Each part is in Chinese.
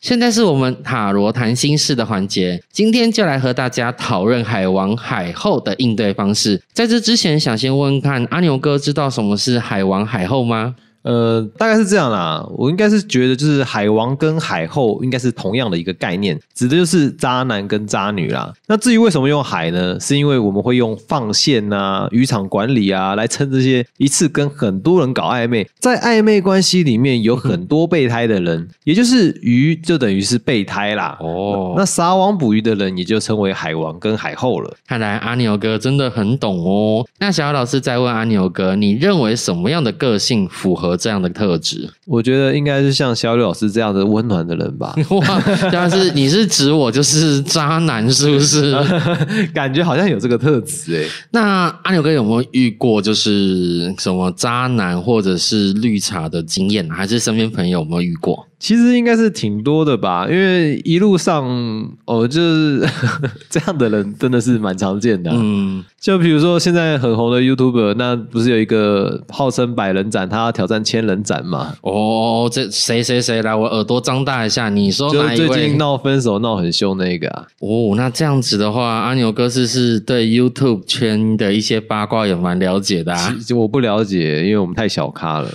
现在是我们塔罗谈心事的环节，今天就来和大家讨论海王海后的应对方式。在这之前，想先问看阿牛哥，知道什么是海王海后吗？呃，大概是这样啦。我应该是觉得，就是海王跟海后应该是同样的一个概念，指的就是渣男跟渣女啦。那至于为什么用海呢？是因为我们会用放线啊、渔场管理啊来称这些一次跟很多人搞暧昧，在暧昧关系里面有很多备胎的人，也就是鱼就等于是备胎啦。哦，那撒网捕鱼的人也就称为海王跟海后了。看来阿牛哥真的很懂哦。那小姚老师再问阿牛哥，你认为什么样的个性符合这样的特质？我觉得应该是像小柳老师这样的温暖的人吧。哇，但是你是指我就是渣男是不是？感觉好像有这个特质哎。那阿牛哥有没有遇过就是什么渣男或者是绿茶的经验？还是身边朋友有没有遇过？其实应该是挺多的吧，因为一路上哦，就是 这样的人真的是蛮常见的。嗯，就比如说现在很红的 YouTuber，那不是有一个号称百人斩，他要挑战千人斩嘛？哦，这谁谁谁来？我耳朵张大一下，你说哪一位？最近闹分手闹很凶那个啊？哦，那这样子的话，阿牛哥是是对 YouTube 圈的一些八卦也蛮了解的啊？我不了解，因为我们太小咖了。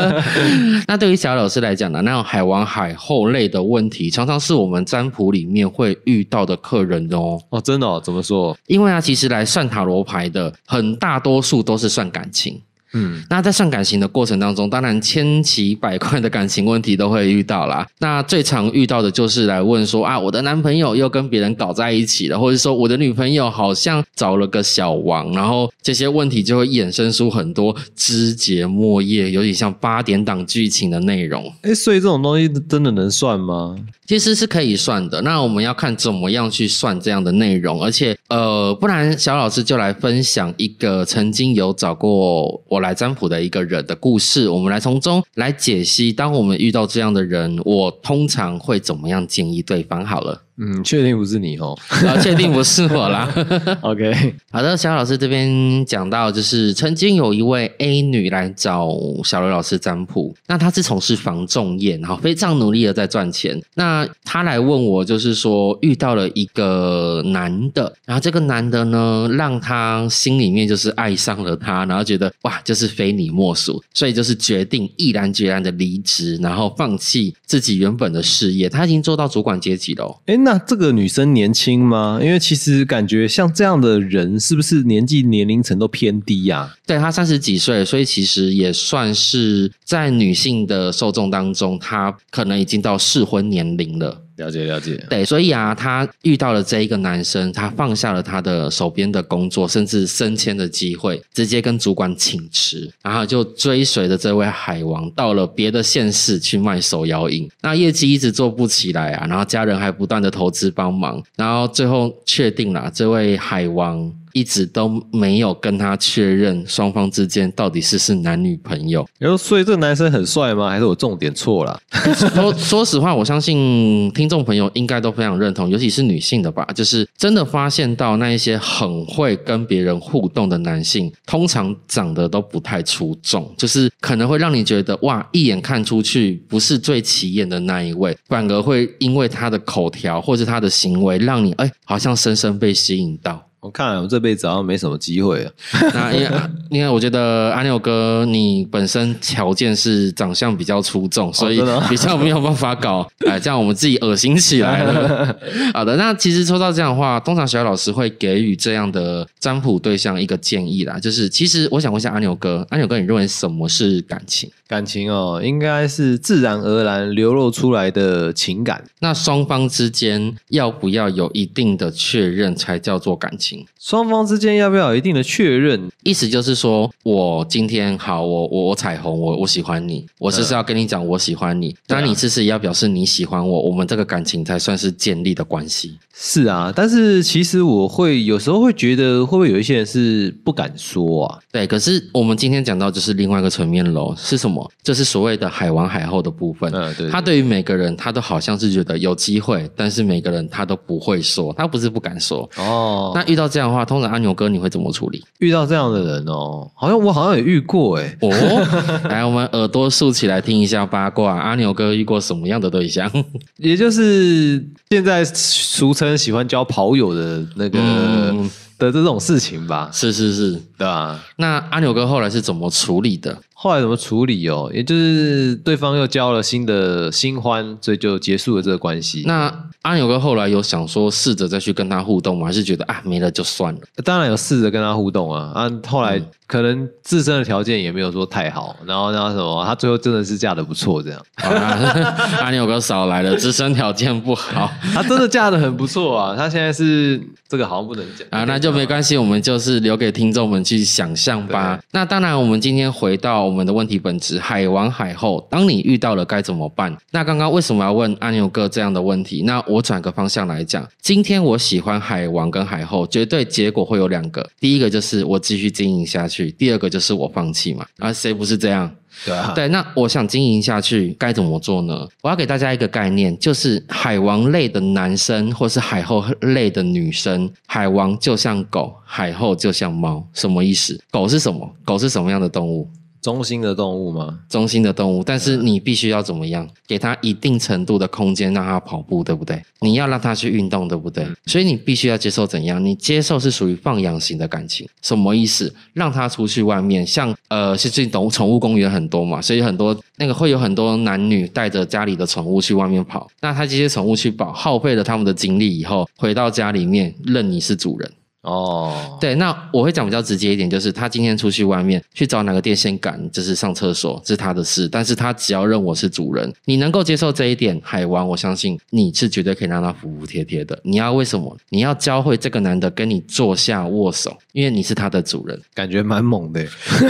那对于小老师来讲呢，那种。海王海后类的问题，常常是我们占卜里面会遇到的客人哦。哦，真的？怎么说？因为啊，其实来算塔罗牌的，很大多数都是算感情。嗯，那在上感情的过程当中，当然千奇百怪的感情问题都会遇到啦。那最常遇到的就是来问说啊，我的男朋友又跟别人搞在一起了，或者说我的女朋友好像找了个小王，然后这些问题就会衍生出很多枝节末叶，有点像八点档剧情的内容。哎，所以这种东西真的能算吗？其实是可以算的。那我们要看怎么样去算这样的内容，而且呃，不然小老师就来分享一个曾经有找过我。来占卜的一个人的故事，我们来从中来解析。当我们遇到这样的人，我通常会怎么样建议对方？好了。嗯，确定不是你哦，啊，确定不是我啦。OK，好的，小老师这边讲到，就是曾经有一位 A 女来找小刘老师占卜，那她是从事防重业，然后非常努力的在赚钱。那她来问我，就是说遇到了一个男的，然后这个男的呢，让她心里面就是爱上了他，然后觉得哇，就是非你莫属，所以就是决定毅然决然的离职，然后放弃自己原本的事业。他已经做到主管阶级了，哎。那这个女生年轻吗？因为其实感觉像这样的人，是不是年纪年龄层都偏低呀？对她三十几岁，所以其实也算是在女性的受众当中，她可能已经到适婚年龄了。了解了解，对，所以啊，他遇到了这一个男生，他放下了他的手边的工作，甚至升迁的机会，直接跟主管请辞，然后就追随着这位海王到了别的县市去卖手摇饮，那业绩一直做不起来啊，然后家人还不断的投资帮忙，然后最后确定了这位海王。一直都没有跟他确认双方之间到底是是男女朋友。然后，所以这个男生很帅吗？还是我重点错了？说说实话，我相信听众朋友应该都非常认同，尤其是女性的吧。就是真的发现到那一些很会跟别人互动的男性，通常长得都不太出众，就是可能会让你觉得哇，一眼看出去不是最起眼的那一位，反而会因为他的口条或者他的行为，让你哎，好像深深被吸引到。我看我这辈子好像没什么机会了。那因为因为我觉得阿牛哥你本身条件是长相比较出众，所以 比较没有办法搞。哎，这样我们自己恶心起来了。好的，那其实抽到这样的话，通常小老师会给予这样的占卜对象一个建议啦，就是其实我想问一下阿牛哥，阿牛哥你认为什么是感情？感情哦，应该是自然而然流露出来的情感。那双方之间要不要有一定的确认才叫做感情？双方之间要不要有一定的确认？意思就是说，我今天好，我我我彩虹，我我喜欢你，我就是要跟你讲我喜欢你，那你只是也要表示你喜欢我，我们这个感情才算是建立的关系。是啊，但是其实我会有时候会觉得，会不会有一些人是不敢说啊？对，可是我们今天讲到就是另外一个层面喽，是什么？么？就是所谓的海王海后的部分。嗯，对，他对于每个人，他都好像是觉得有机会，但是每个人他都不会说，他不是不敢说。哦，那遇到这样的话，通常阿牛哥你会怎么处理？遇到这样的人哦，好像我好像也遇过哎。哦，来，我们耳朵竖起来听一下八卦。阿牛哥遇过什么样的对象？也就是现在俗称喜欢交跑友的那个嗯的这种事情吧，是是是。对吧？那阿牛哥后来是怎么处理的？后来怎么处理哦？也就是对方又交了新的新欢，所以就结束了这个关系。那阿牛哥后来有想说试着再去跟他互动吗？还是觉得啊没了就算了？当然有试着跟他互动啊，啊，后来可能自身的条件也没有说太好，然后然后什么，他最后真的是嫁的不错，这样，阿牛哥少来了，自身条件不好 他真的嫁的很不错啊，他现在是这个好像不能讲啊，那就没关系，我们就是留给听众们去想象吧。那当然，我们今天回到我们的问题本质，海王海后，当你遇到了该怎么办？那刚刚为什么要问阿牛哥这样的问题？那我转个方向来讲，今天我喜欢海王跟海后，绝对结果会有两个，第一个就是我继续经营下去，第二个就是我放弃嘛。啊，谁不是这样？对啊，对，那我想经营下去该怎么做呢？我要给大家一个概念，就是海王类的男生或是海后类的女生，海王就像狗，海后就像猫，什么意思？狗是什么？狗是什么样的动物？中心的动物吗？中心的动物，但是你必须要怎么样？给它一定程度的空间，让它跑步，对不对？你要让它去运动，对不对？所以你必须要接受怎样？你接受是属于放养型的感情，什么意思？让它出去外面，像呃，是最近宠宠物公园很多嘛，所以很多那个会有很多男女带着家里的宠物去外面跑。那他这些宠物去跑，耗费了他们的精力以后，回到家里面认你是主人。哦，对，那我会讲比较直接一点，就是他今天出去外面去找哪个电线杆，就是上厕所，这是他的事。但是他只要认我是主人，你能够接受这一点，海王，我相信你是绝对可以让他服服帖帖的。你要为什么？你要教会这个男的跟你坐下握手，因为你是他的主人。感觉蛮猛的。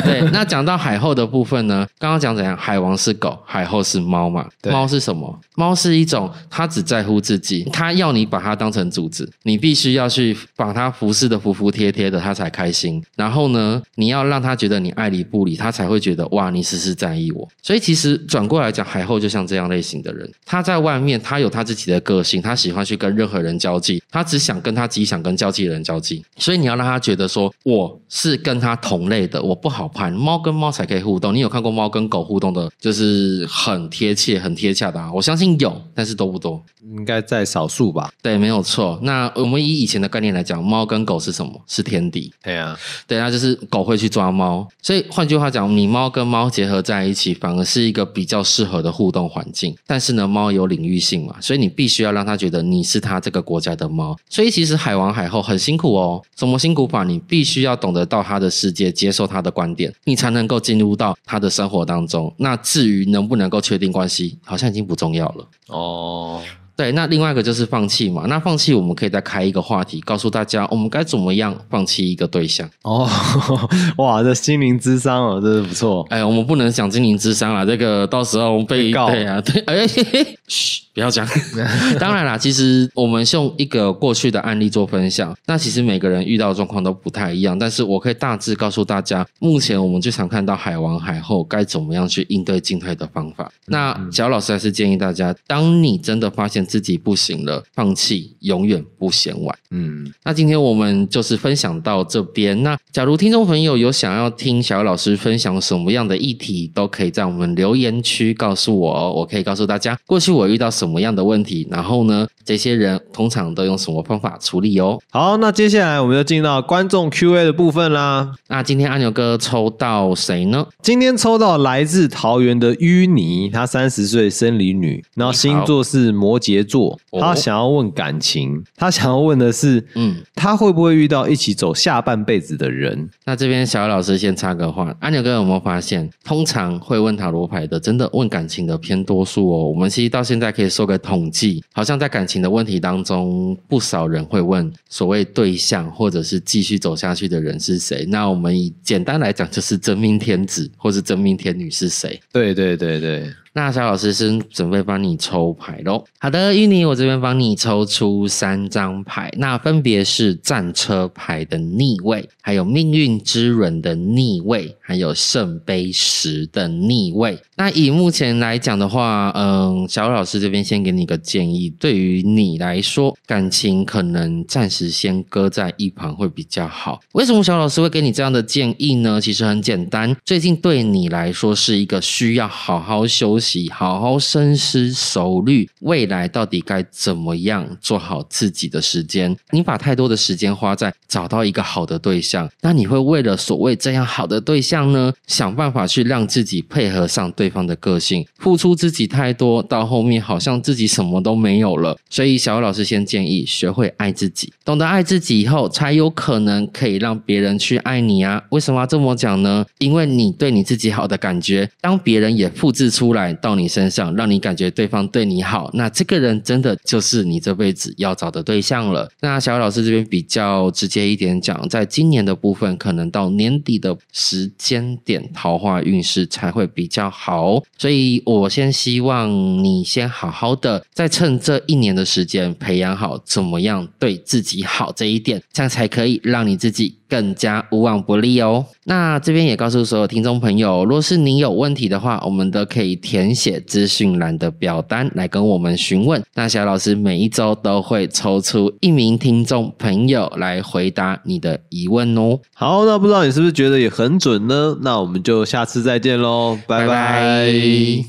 对，那讲到海后的部分呢？刚刚讲怎样？海王是狗，海后是猫嘛？猫是什么？猫是一种，它只在乎自己，它要你把它当成主子，你必须要去把它服侍的服服帖帖的，他才开心。然后呢，你要让他觉得你爱理不理，他才会觉得哇，你时时在意我。所以其实转过来讲，海后就像这样类型的人，他在外面他有他自己的个性，他喜欢去跟任何人交际，他只想跟他自己想跟交际的人交际。所以你要让他觉得说我是跟他同类的，我不好攀。猫跟猫才可以互动，你有看过猫跟狗互动的，就是很贴切、很贴洽的啊？我相信有，但是多不多？应该在少数吧？对，没有错。那我们以以前的概念来讲，猫跟狗是什么？是天敌。对啊，对，啊就是狗会去抓猫，所以换句话讲，你猫跟猫结合在一起，反而是一个比较适合的互动环境。但是呢，猫有领域性嘛，所以你必须要让它觉得你是它这个国家的猫。所以其实海王海后很辛苦哦，怎么辛苦法？你必须要懂得到他的世界，接受他的观点，你才能够进入到他的生活当中。那至于能不能够确定关系，好像已经不重要了。哦，对，那另外一个就是放弃嘛。那放弃，我们可以再开一个话题，告诉大家我们该怎么样放弃一个对象。哦，哇，这心灵之伤哦，真是不错。哎，我们不能讲心灵智商啦，这个到时候被被告对啊，对，哎，嘿嘿嘘，不要讲。当然啦，其实我们用一个过去的案例做分享，那其实每个人遇到的状况都不太一样，但是我可以大致告诉大家，目前我们最常看到海王海后该怎么样去应对进退的方法。那小老师还是建议大家，当你真的发现自己不行了，放弃永远不嫌晚。嗯，那今天我们就是分享到这边。那假如听众朋友有想要听小老师分享什么样的议题，都可以在我们留言区告诉我哦。我可以告诉大家，过去我遇到什么样的问题，然后呢，这些人通常都用什么方法处理哦。好，那接下来我们就进到观众 Q&A 的部分啦。那今天阿牛哥抽到谁呢？今天抽到来自桃园的淤泥，她三十岁，生理女，然后星座是摩羯座。哦她想要问感情，她想要问的是，嗯，她会不会遇到一起走下半辈子的人？那这边小老师先插个话，阿牛哥有没有发现，通常会问塔罗牌的，真的问感情的偏多数哦。我们其实到现在可以说个统计，好像在感情的问题当中，不少人会问所谓对象或者是继续走下去的人是谁。那我们以简单来讲，就是真命天子或是真命天女是谁。对对对对，那小老师是准备帮你抽牌喽。好的，芋泥，我这边帮你抽出三张牌，那分别是战车牌的逆位，还有命运之轮的逆位，还有圣杯十的逆位。那以目前来讲的话，嗯，小老师这边先给你个建议，对于你来说，感情可能暂时先搁在一旁会比较好。为什么小老师会给你这样的建议呢？其实很简单，最近对你来说是一个需要好好休息、好好深思熟虑，未来到底该怎么样做好自己的时间。你把太多的时间花在找到一个好的对象，那你会为了所谓这样好的对象呢，想办法去让自己配合上对方的个性，付出自己太多，到后面好像自己什么都没有了。所以小老师先建议，学会爱自己，懂得爱自己以后，才有可能可以让别人去爱你啊。为什么要这么讲呢？因为你对你自己好的感觉，当别人也复制出来到你身上，让你感觉对方对你好，那这个人真的就是你这辈子要找的对象了。那小雨老师这边比较直接一点讲，在今年的部分，可能到年底的时间点，桃花运势才会比较好。所以我先希望你先好好的，再趁这一年的时间，培养好怎么样对自己好这一点，这样才可以让你自己。更加无往不利哦。那这边也告诉所有听众朋友，若是您有问题的话，我们都可以填写资讯栏的表单来跟我们询问。那小老师每一周都会抽出一名听众朋友来回答你的疑问哦。好，那不知道你是不是觉得也很准呢？那我们就下次再见喽，拜拜。